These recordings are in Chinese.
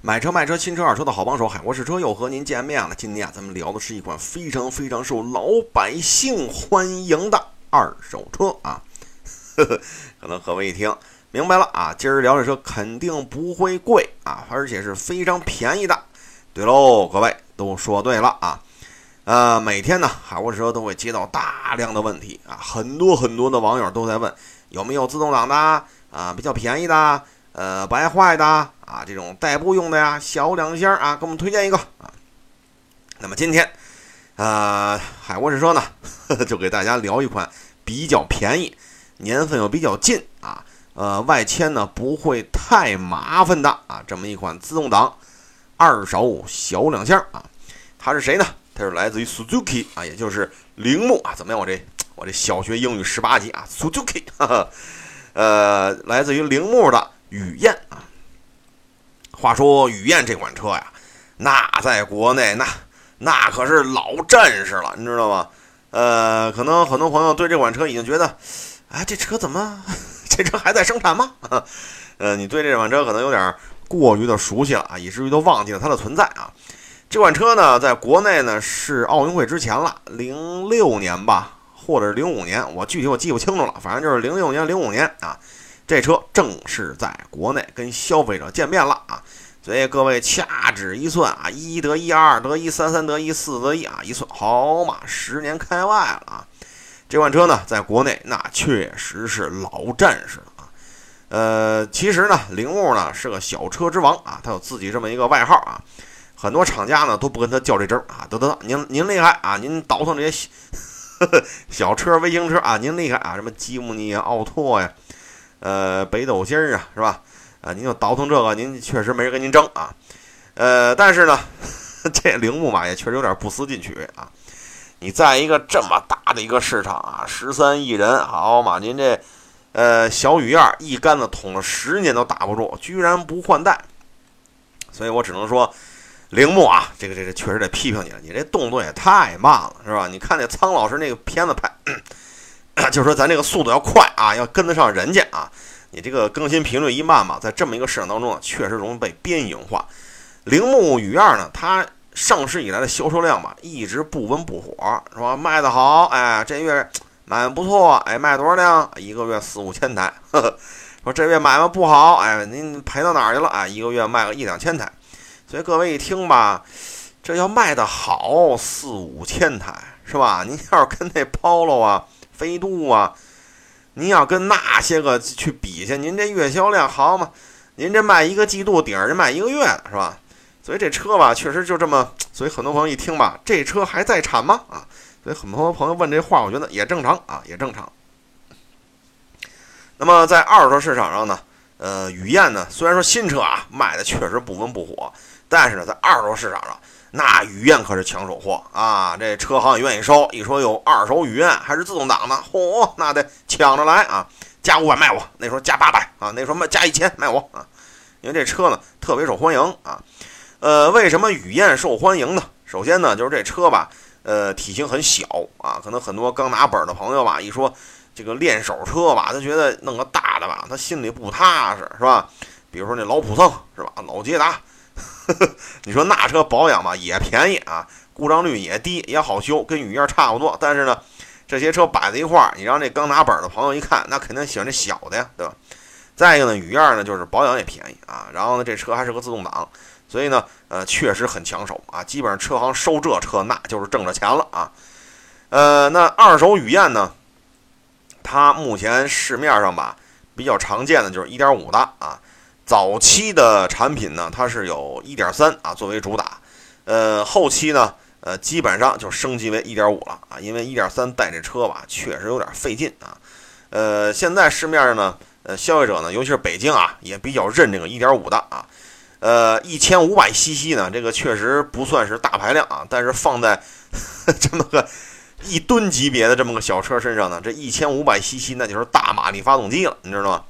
买车卖车，新车二手车的好帮手，海沃试车又和您见面了。今天啊，咱们聊的是一款非常非常受老百姓欢迎的二手车啊。呵呵，可能各位一听明白了啊，今儿聊这车肯定不会贵啊，而且是非常便宜的。对喽，各位都说对了啊。呃，每天呢，海沃试车都会接到大量的问题啊，很多很多的网友都在问有没有自动挡的啊，比较便宜的。呃，不爱坏的啊，这种代步用的呀，小两厢啊，给我们推荐一个啊。那么今天，呃，海沃士车呢，就给大家聊一款比较便宜、年份又比较近啊，呃，外迁呢不会太麻烦的啊，这么一款自动挡二手小两厢啊。它是谁呢？它是来自于 Suzuki 啊，也就是铃木啊。怎么样？我这我这小学英语十八级啊，Suzuki，呃，来自于铃木的。雨燕啊，话说雨燕这款车呀，那在国内那那可是老战士了，你知道吗？呃，可能很多朋友对这款车已经觉得，哎，这车怎么 这车还在生产吗？呃，你对这款车可能有点过于的熟悉了啊，以至于都忘记了它的存在啊。这款车呢，在国内呢是奥运会之前了，零六年吧，或者是零五年，我具体我记不清楚了，反正就是零六年、零五年啊。这车正式在国内跟消费者见面了啊！所以各位掐指一算啊，一得一，二得一，三三得一，四得一啊！一算，好嘛，十年开外了啊！这款车呢，在国内那确实是老战士了啊！呃，其实呢，铃木呢是个小车之王啊，他有自己这么一个外号啊，很多厂家呢都不跟他较这真儿啊，得得得，您您厉害啊，您倒腾这些 小车、微型车啊，您厉害啊，什么吉姆尼啊、奥拓呀。呃，北斗星啊，是吧？啊，您就倒腾这个，您确实没人跟您争啊。呃，但是呢，这铃木嘛，也确实有点不思进取啊。你在一个这么大的一个市场啊，十三亿人，好嘛，您这呃小雨燕一竿子捅了十年都打不住，居然不换代。所以我只能说，铃木啊，这个这个确实得批评你了，你这动作也太慢了，是吧？你看那苍老师那个片子拍。就是说，咱这个速度要快啊，要跟得上人家啊。你这个更新频率一慢嘛，在这么一个市场当中，确实容易被边缘化。铃木雨燕呢，它上市以来的销售量吧，一直不温不火，是吧？卖得好，哎，这月卖不错，哎，卖多少辆？一个月四五千台。呵呵说这月买卖不好，哎，您赔到哪儿去了？哎，一个月卖个一两千台。所以各位一听吧，这要卖得好，四五千台，是吧？您要是跟那 Polo 啊。飞度啊，您要跟那些个去比去，您这月销量好嘛？您这卖一个季度顶着人卖一个月是吧？所以这车吧，确实就这么。所以很多朋友一听吧，这车还在产吗？啊，所以很多朋友问这话，我觉得也正常啊，也正常。那么在二手车市场上呢，呃，雨燕呢，虽然说新车啊卖的确实不温不火，但是呢，在二手市场上。那雨燕可是抢手货啊！这车行也愿意收。一说有二手雨燕还是自动挡的，嚯，那得抢着来啊！加五百卖我，那时候加八百啊，那时候卖加一千卖我啊！因为这车呢特别受欢迎啊。呃，为什么雨燕受欢迎呢？首先呢，就是这车吧，呃，体型很小啊，可能很多刚拿本的朋友吧，一说这个练手车吧，他觉得弄个大的吧，他心里不踏实，是吧？比如说那老普桑，是吧？老捷达。你说那车保养吧也便宜啊，故障率也低，也好修，跟雨燕差不多。但是呢，这些车摆在一块儿，你让这刚拿本的朋友一看，那肯定喜欢这小的呀，对吧？再一个呢，雨燕呢就是保养也便宜啊，然后呢这车还是个自动挡，所以呢，呃，确实很抢手啊。基本上车行收这车，那就是挣着钱了啊。呃，那二手雨燕呢，它目前市面上吧比较常见的就是1.5的啊。早期的产品呢，它是有1.3啊作为主打，呃，后期呢，呃，基本上就升级为1.5了啊，因为1.3带这车吧，确实有点费劲啊，呃，现在市面上呢，呃，消费者呢，尤其是北京啊，也比较认这个1.5的啊，呃，1500 cc 呢，这个确实不算是大排量啊，但是放在 这么个一吨级别的这么个小车身上呢，这一千五百 cc 那就是大马力发动机了，你知道吗？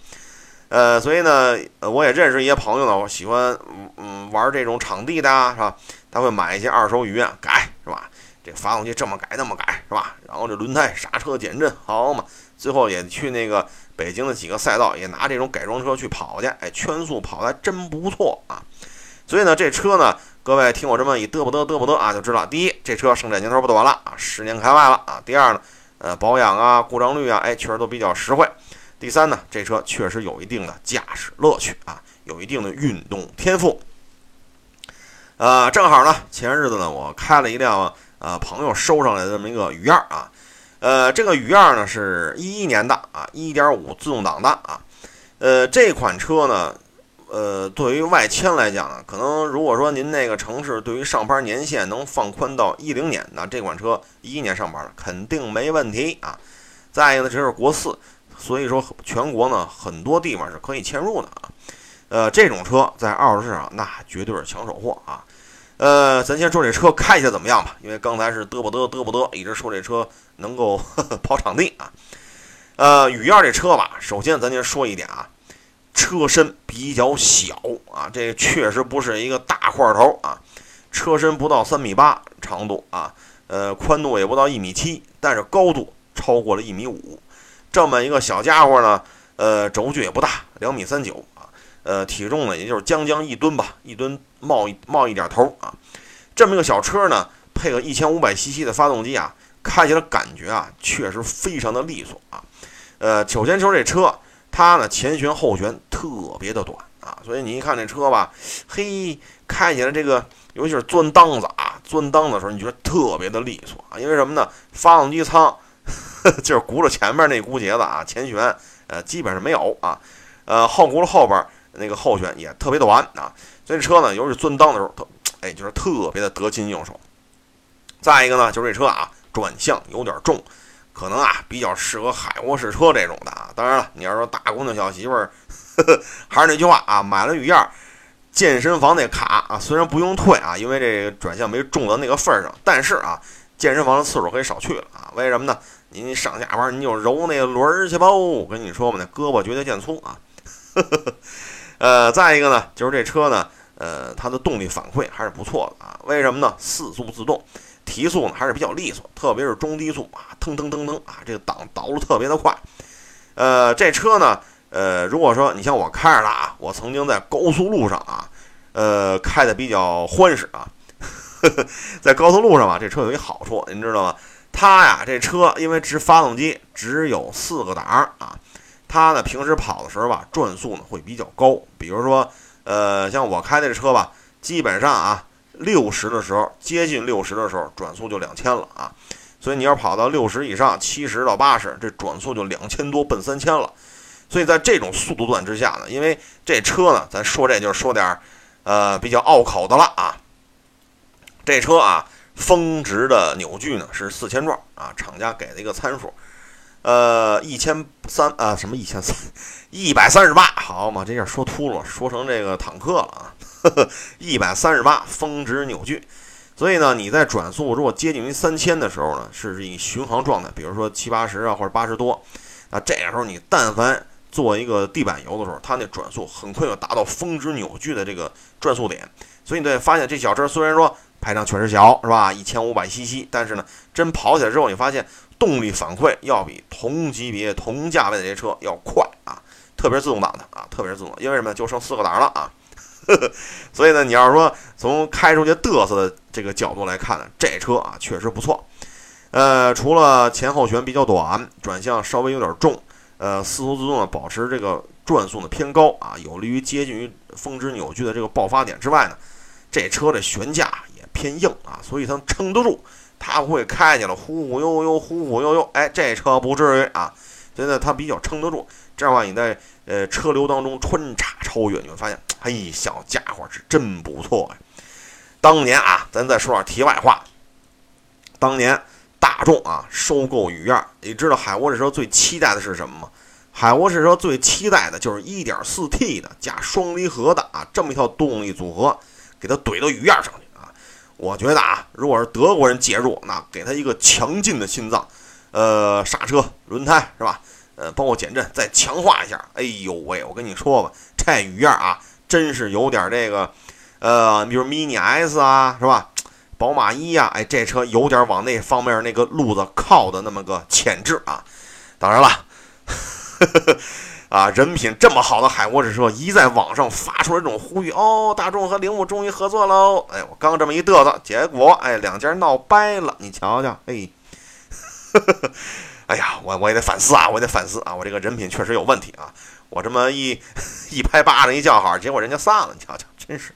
呃，所以呢，我也认识一些朋友呢，我喜欢嗯玩这种场地的，是吧？他会买一些二手雨啊改，是吧？这发动机这么改那么改，是吧？然后这轮胎刹车减震，好嘛？最后也去那个北京的几个赛道，也拿这种改装车去跑去，哎，圈速跑的真不错啊！所以呢，这车呢，各位听我这么一嘚不嘚嘚不嘚啊，就知道，第一，这车生产年头不短了啊，十年开外了啊。第二呢，呃，保养啊，故障率啊，哎，确实都比较实惠。第三呢，这车确实有一定的驾驶乐趣啊，有一定的运动天赋。呃，正好呢，前日子呢，我开了一辆呃朋友收上来的这么一个雨燕啊，呃，这个雨燕呢是一一年的啊，一点五自动挡的啊，呃，这款车呢。呃，对于外迁来讲呢，可能如果说您那个城市对于上班年限能放宽到一零年，那这款车一一年上班肯定没问题啊。再一个呢，这是国四，所以说全国呢很多地方是可以迁入的啊。呃，这种车在二手市场那绝对是抢手货啊。呃，咱先说这车开起来怎么样吧，因为刚才是嘚不嘚嘚不嘚，一直说这车能够跑场地啊。呃，雨燕这车吧，首先咱先说一点啊。车身比较小啊，这确实不是一个大块头啊。车身不到三米八长度啊，呃，宽度也不到一米七，但是高度超过了一米五。这么一个小家伙呢，呃，轴距也不大，两米三九啊，呃，体重呢也就是将将一吨吧，一吨冒一冒一点头啊。这么一个小车呢，配个一千五百 cc 的发动机啊，开起来感觉啊，确实非常的利索啊。呃，首先说这车。它呢前悬后悬特别的短啊，所以你一看这车吧，嘿，开起来这个尤其是钻裆子啊，钻裆的时候你觉得特别的利索啊，因为什么呢？发动机舱 就是轱辘前面那轱节子啊，前悬呃基本上没有啊，呃后轱辘后边那个后悬也特别短啊，所以车呢，尤其是钻裆的时候特哎就是特别的得心应手。再一个呢，就是这车啊转向有点重。可能啊，比较适合海沃士车这种的啊。当然了，你要说大姑娘小媳妇儿，还是那句话啊，买了雨燕，健身房那卡啊，虽然不用退啊，因为这个转向没重到那个份儿上，但是啊，健身房的次数可以少去了啊。为什么呢？您上下班您就揉那轮儿去吧。我跟你说嘛，那胳膊绝对见粗啊。呃，再一个呢，就是这车呢，呃，它的动力反馈还是不错的啊。为什么呢？四速自动。提速呢还是比较利索，特别是中低速啊，腾腾腾腾啊，这个档倒的特别的快。呃，这车呢，呃，如果说你像我开着它啊，我曾经在高速路上啊，呃，开的比较欢实啊。在高速路上吧，这车有一好处，您知道吗？它呀，这车因为直发动机只有四个档啊，它呢平时跑的时候吧，转速呢会比较高。比如说，呃，像我开的这车吧，基本上啊。六十的时候，接近六十的时候，转速就两千了啊！所以你要跑到六十以上，七十到八十，这转速就两千多，奔三千了。所以在这种速度段之下呢，因为这车呢，咱说这就是说点儿，呃，比较拗口的了啊。这车啊，峰值的扭矩呢是四千转啊，厂家给的一个参数，呃，一千三啊，什么一千三，一百三十八，好嘛，这下说秃噜，说成这个坦克了啊。一百三十八峰值扭矩，所以呢，你在转速如果接近于三千的时候呢，是以巡航状态，比如说七八十啊或者八十多，那这个时候你但凡做一个地板油的时候，它那转速很快就达到峰值扭矩的这个转速点。所以你会发现这小车虽然说排量确实小，是吧？一千五百 cc，但是呢，真跑起来之后，你发现动力反馈要比同级别同价位的这些车要快啊，特别是自动挡的啊，特别是自动挡，因为什么？就剩四个档了啊。所以呢，你要是说从开出去嘚瑟的这个角度来看呢，这车啊确实不错。呃，除了前后悬比较短，转向稍微有点重，呃，四速自动呢保持这个转速呢偏高啊，有利于接近于峰值扭矩的这个爆发点之外呢，这车的悬架也偏硬啊，所以它撑得住，它不会开起来忽忽悠悠，忽忽悠悠。哎，这车不至于啊，所以呢它比较撑得住。这样的话，你在呃车流当中穿插超越，你会发现。嘿，小家伙是真不错呀！当年啊，咱再说点题外话。当年大众啊收购雨燕，你知道海沃士车最期待的是什么吗？海沃士车最期待的就是 1.4T 的加双离合的啊，这么一套动力组合，给它怼到雨燕上去啊！我觉得啊，如果是德国人介入，那给他一个强劲的心脏，呃，刹车、轮胎是吧？呃，包括减震再强化一下。哎呦喂，我跟你说吧，这雨燕啊！真是有点这个，呃，比如 mini S 啊，是吧？宝马一呀，哎，这车有点往那方面那个路子靠的那么个潜质啊。当然了，啊，人品这么好的海沃士车，一在网上发出了这种呼吁，哦，大众和铃木终于合作喽！哎，我刚这么一嘚瑟，结果哎，两家闹掰了，你瞧瞧，哎，哎呀，我我也得反思啊，我也得反思啊，我这个人品确实有问题啊！我这么一 一拍巴掌一叫好，结果人家散了，你瞧瞧，真是，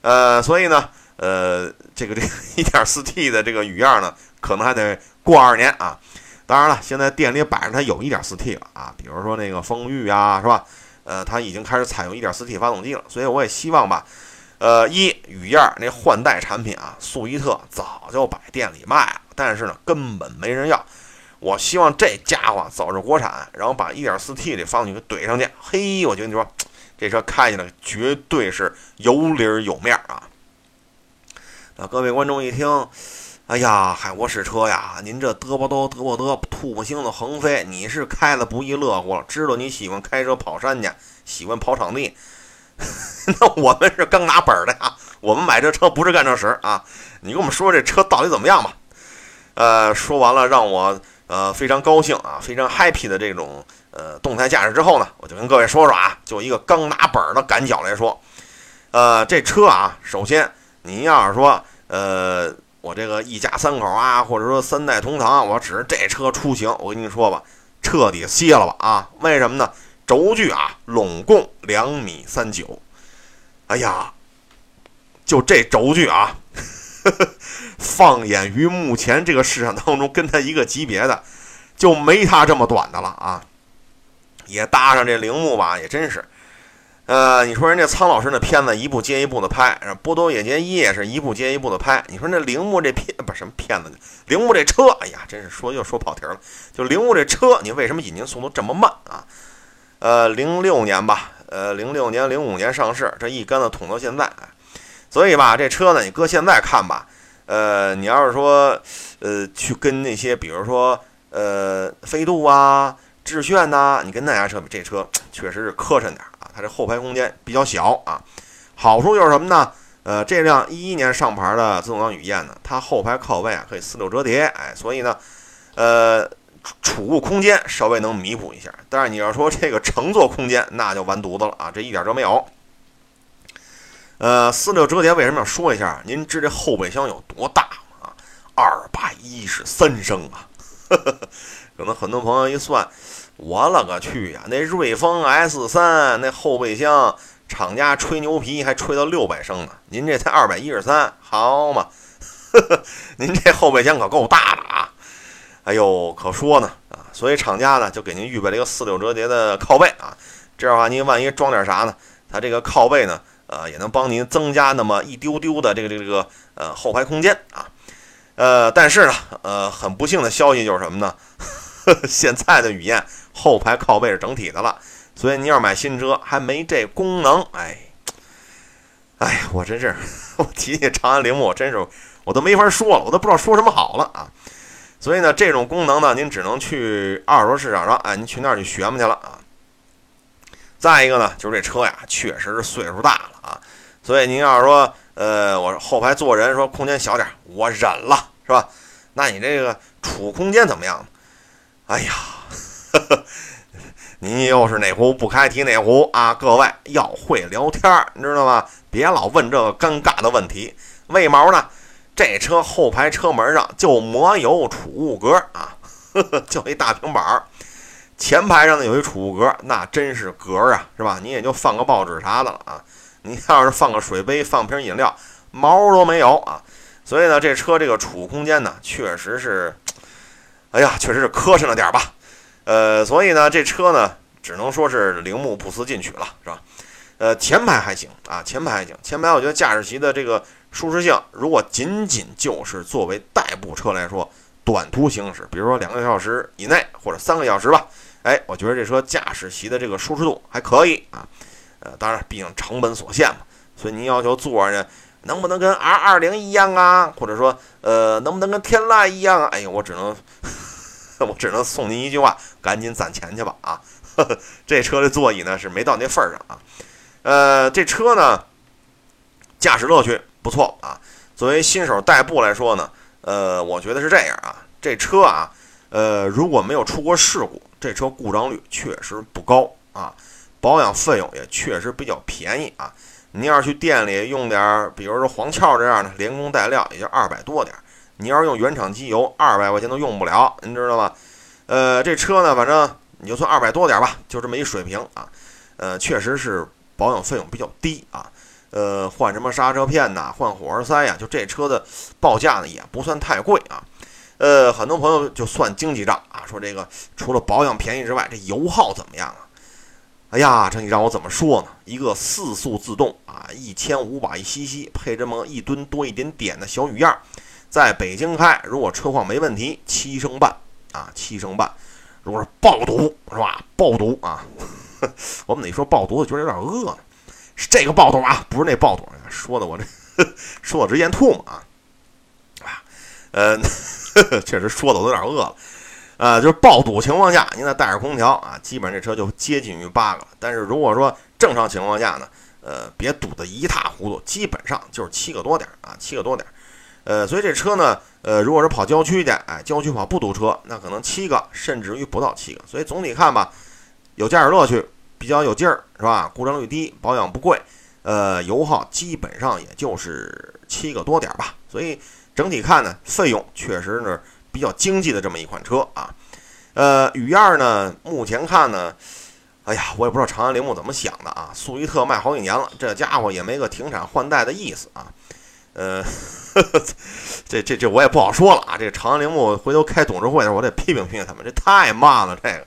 呃，所以呢，呃，这个这个 1.4T 的这个雨燕呢，可能还得过二年啊。当然了，现在店里摆着它有一点四 T 了啊，比如说那个风裕啊，是吧？呃，它已经开始采用一点四 T 发动机了，所以我也希望吧，呃，一雨燕那换代产品啊，速一特早就摆店里卖了，但是呢，根本没人要。我希望这家伙早日国产，然后把一点四 T 的发动机给怼上去。嘿，我觉得你说这车开起来绝对是有理儿有面儿啊啊。各位观众一听。哎呀，海沃士车呀，您这嘚啵嘚嘚啵嘚，吐沫星子横飞，你是开的不亦乐乎了？知道你喜欢开车跑山去，喜欢跑场地，那我们是刚拿本的呀。我们买这车不是干这事啊。你给我们说这车到底怎么样吧？呃，说完了让我呃非常高兴啊，非常 happy 的这种呃动态驾驶之后呢，我就跟各位说说啊，就一个刚拿本的感脚来说，呃，这车啊，首先您要是说呃。我这个一家三口啊，或者说三代同堂，我指着这车出行，我跟你说吧，彻底歇了吧啊！为什么呢？轴距啊，拢共两米三九。哎呀，就这轴距啊，放眼于目前这个市场当中，跟它一个级别的，就没它这么短的了啊！也搭上这铃木吧，也真是。呃，你说人家苍老师那片子一部接一部的拍，波多野结衣也是一部接一部的拍。你说那铃木这片不什么片子？铃木这车，哎呀，真是说又说跑题了。就铃木这车，你为什么引进速度这么慢啊？呃，零六年吧，呃，零六年、零五年上市，这一竿子捅到现在。所以吧，这车呢，你搁现在看吧，呃，你要是说，呃，去跟那些，比如说，呃，飞度啊、致炫呐，你跟那家车比，这车确实是磕碜点。它这后排空间比较小啊，好处就是什么呢？呃，这辆一一年上牌的自动挡雨燕呢，它后排靠背啊可以四六折叠，哎，所以呢，呃，储物空间稍微能弥补一下。但是你要说这个乘坐空间，那就完犊子了啊，这一点都没有。呃，四六折叠为什么要说一下？您知这后备箱有多大吗？二百一十三升啊，可能很多朋友一算。我勒个去呀！那瑞风 S 三那后备箱，厂家吹牛皮还吹到六百升呢，您这才二百一十三，好嘛？您这后备箱可够大的啊！哎呦，可说呢啊！所以厂家呢就给您预备了一个四六折叠的靠背啊，这样的话您万一装点啥呢？它这个靠背呢，呃，也能帮您增加那么一丢丢的这个这个这个呃后排空间啊。呃，但是呢，呃，很不幸的消息就是什么呢？现在的雨燕。后排靠背是整体的了，所以你要买新车还没这功能，哎，哎呀，我真是，我提起长安铃木，我真是我都没法说了，我都不知道说什么好了啊。所以呢，这种功能呢，您只能去二手市场上，哎，您去那儿去学嘛去了啊。再一个呢，就是这车呀，确实是岁数大了啊，所以您要是说，呃，我后排坐人说空间小点，我忍了，是吧？那你这个储空间怎么样？哎呀。您又是哪壶不开提哪壶啊！各位要会聊天儿，你知道吗？别老问这个尴尬的问题。为毛呢？这车后排车门上就没有储物格啊，就一大平板儿。前排上呢有一储物格，那真是格啊，是吧？你也就放个报纸啥的了啊。你要是放个水杯、放瓶饮料，毛都没有啊。所以呢，这车这个储物空间呢，确实是，哎呀，确实是磕碜了点吧。呃，所以呢，这车呢，只能说是铃木不思进取了，是吧？呃，前排还行啊，前排还行。前排我觉得驾驶席的这个舒适性，如果仅仅就是作为代步车来说，短途行驶，比如说两个小时以内或者三个小时吧，哎，我觉得这车驾驶席的这个舒适度还可以啊。呃，当然，毕竟成本所限嘛，所以您要求坐着能不能跟 R 二零一样啊？或者说，呃，能不能跟天籁一样啊？哎呀，我只能。我只能送您一句话：赶紧攒钱去吧！啊，这车的座椅呢是没到那份儿上啊。呃，这车呢，驾驶乐趣不错啊。作为新手代步来说呢，呃，我觉得是这样啊。这车啊，呃，如果没有出过事故，这车故障率确实不高啊，保养费用也确实比较便宜啊。您要是去店里用点儿，比如说黄壳这样的，连工带料也就二百多点儿。你要是用原厂机油，二百块钱都用不了，您知道吧？呃，这车呢，反正你就算二百多点吧，就这么一水平啊。呃，确实是保养费用比较低啊。呃，换什么刹车片呐，换火花塞呀，就这车的报价呢也不算太贵啊。呃，很多朋友就算经济账啊，说这个除了保养便宜之外，这油耗怎么样啊？哎呀，这你让我怎么说呢？一个四速自动啊，一千五百 cc，配这么一吨多一点点的小雨燕，在北京开，如果车况没问题，七升半啊，七升半。如果是爆毒是吧？爆毒啊！我们得说爆毒，我觉得有点饿呢。是这个爆肚啊，不是那爆肚，说的我这 说我直咽吐沫啊啊，呃，确实说的我有点饿了啊。就是爆堵情况下，您再带着空调啊，基本上这车就接近于八个了。但是如果说正常情况下呢，呃，别堵得一塌糊涂，基本上就是七个多点啊，七个多点。呃，所以这车呢，呃，如果是跑郊区的，哎，郊区跑不堵车，那可能七个甚至于不到七个。所以总体看吧，有驾驶乐趣。比较有劲儿是吧？故障率低，保养不贵，呃，油耗基本上也就是七个多点吧。所以整体看呢，费用确实是比较经济的这么一款车啊。呃，雨燕呢，目前看呢，哎呀，我也不知道长安铃木怎么想的啊。速一特卖好几年了，这家伙也没个停产换代的意思啊。呃，这这这我也不好说了啊。这个长安铃木回头开董事会的时候，我得批评批评他们，这太慢了这个。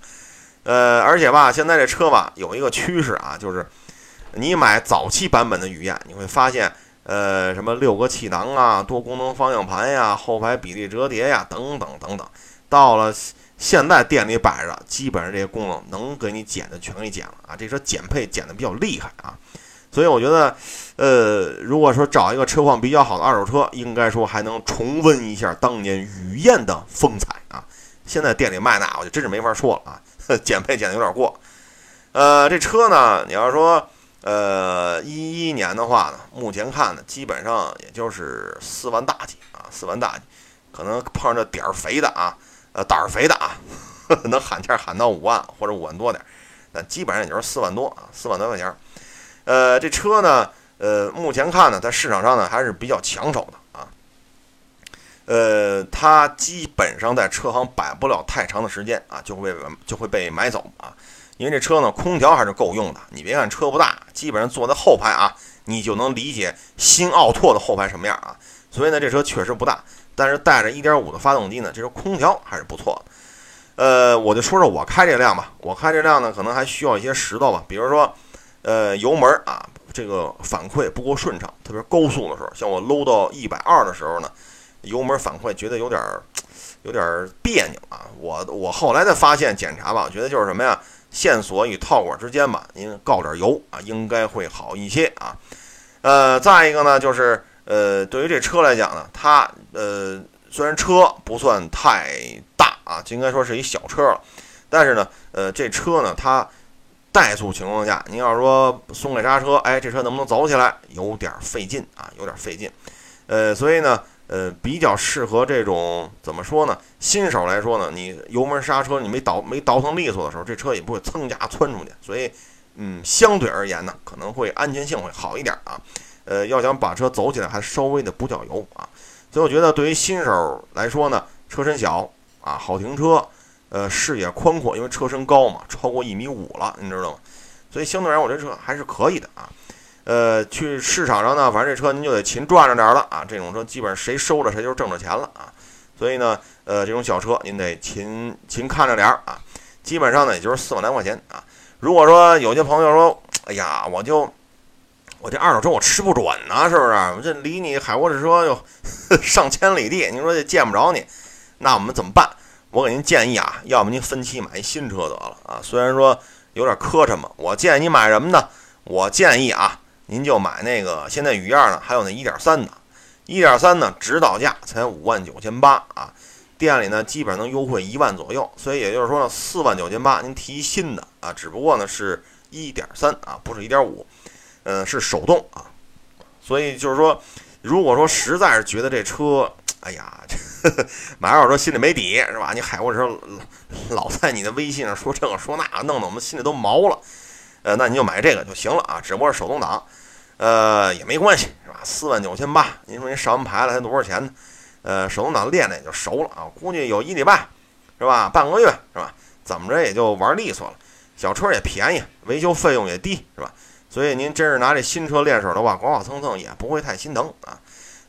呃，而且吧，现在这车吧有一个趋势啊，就是你买早期版本的雨燕，你会发现，呃，什么六个气囊啊，多功能方向盘呀，后排比例折叠呀，等等等等。到了现在店里摆着，基本上这些功能能给你减的全给减了啊，这车减配减的比较厉害啊。所以我觉得，呃，如果说找一个车况比较好的二手车，应该说还能重温一下当年雨燕的风采啊。现在店里卖那，我就真是没法说了啊。减配减的有点过，呃，这车呢，你要说，呃，一一年的话呢，目前看呢，基本上也就是四万大几啊，四万大几，可能碰上点儿肥的啊，呃，胆儿肥的啊，能喊价喊到五万或者五万多点，但基本上也就是四万多啊，四万多块钱。呃，这车呢，呃，目前看呢，在市场上呢还是比较抢手的啊。呃，它基本上在车行摆不了太长的时间啊，就会被就会被买走啊。因为这车呢，空调还是够用的。你别看车不大，基本上坐在后排啊，你就能理解新奥拓的后排什么样啊。所以呢，这车确实不大，但是带着1.5的发动机呢，这车空调还是不错的。呃，我就说说我开这辆吧。我开这辆呢，可能还需要一些石头吧，比如说，呃，油门啊，这个反馈不够顺畅，特别高速的时候，像我搂到一百二的时候呢。油门反馈觉得有点儿，有点儿别扭啊！我我后来的发现检查吧，我觉得就是什么呀？线索与套管之间吧，您告点油啊，应该会好一些啊。呃，再一个呢，就是呃，对于这车来讲呢，它呃虽然车不算太大啊，就应该说是一小车了，但是呢，呃，这车呢，它怠速情况下，您要是说松开刹车，哎，这车能不能走起来？有点费劲啊，有点费劲。呃，所以呢。呃，比较适合这种怎么说呢？新手来说呢，你油门刹车你没倒没倒腾利索的时候，这车也不会蹭家窜出去。所以，嗯，相对而言呢，可能会安全性会好一点啊。呃，要想把车走起来，还稍微的补脚油啊。所以我觉得对于新手来说呢，车身小啊，好停车，呃，视野宽阔，因为车身高嘛，超过一米五了，你知道吗？所以相对而言，我这车还是可以的啊。呃，去市场上呢，反正这车您就得勤赚着点了啊。这种车基本上谁收着谁就挣着钱了啊。所以呢，呃，这种小车您得勤勤看着点儿啊。基本上呢，也就是四万来块钱啊。如果说有些朋友说，哎呀，我就我这二手车我吃不准呢，是不是？我这离你海沃士车又 上千里地，您说这见不着你，那我们怎么办？我给您建议啊，要么您分期买一新车得了啊。虽然说有点磕碜嘛，我建议你买什么呢？我建议啊。您就买那个，现在雨燕呢，还有那一点三的，一点三呢，指导价才五万九千八啊，店里呢基本上能优惠一万左右，所以也就是说呢，四万九千八您提新的啊，只不过呢是一点三啊，不是一点五，嗯，是手动啊，所以就是说，如果说实在是觉得这车，哎呀，这呵呵买二手车心里没底是吧？你海沃车老在你的微信上说这个说那，弄得我们心里都毛了。呃，那你就买这个就行了啊，只不过是手动挡，呃，也没关系是吧？四万九千八，您说您上完牌了才多少钱呢？呃，手动挡练练也就熟了啊，估计有一礼拜是吧？半个月是吧？怎么着也就玩利索了。小车也便宜，维修费用也低是吧？所以您真是拿这新车练手的话，刮刮蹭蹭也不会太心疼啊。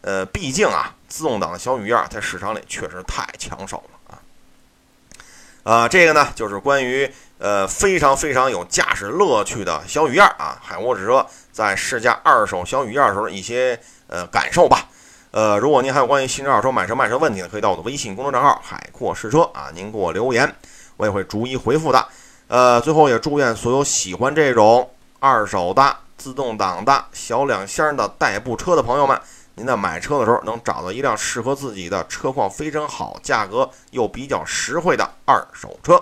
呃，毕竟啊，自动挡的小雨燕在市场里确实太抢手了啊。啊，这个呢就是关于呃非常非常有驾驶乐趣的小雨燕啊，海沃士车在试驾二手小雨燕时候一些呃感受吧。呃，如果您还有关于新车、二手车买车、卖车问题呢，可以到我的微信公众账号“海阔试车”啊，您给我留言，我也会逐一回复的。呃，最后也祝愿所有喜欢这种二手的自动挡的小两厢的代步车的朋友们。您在买车的时候能找到一辆适合自己的、车况非常好、价格又比较实惠的二手车。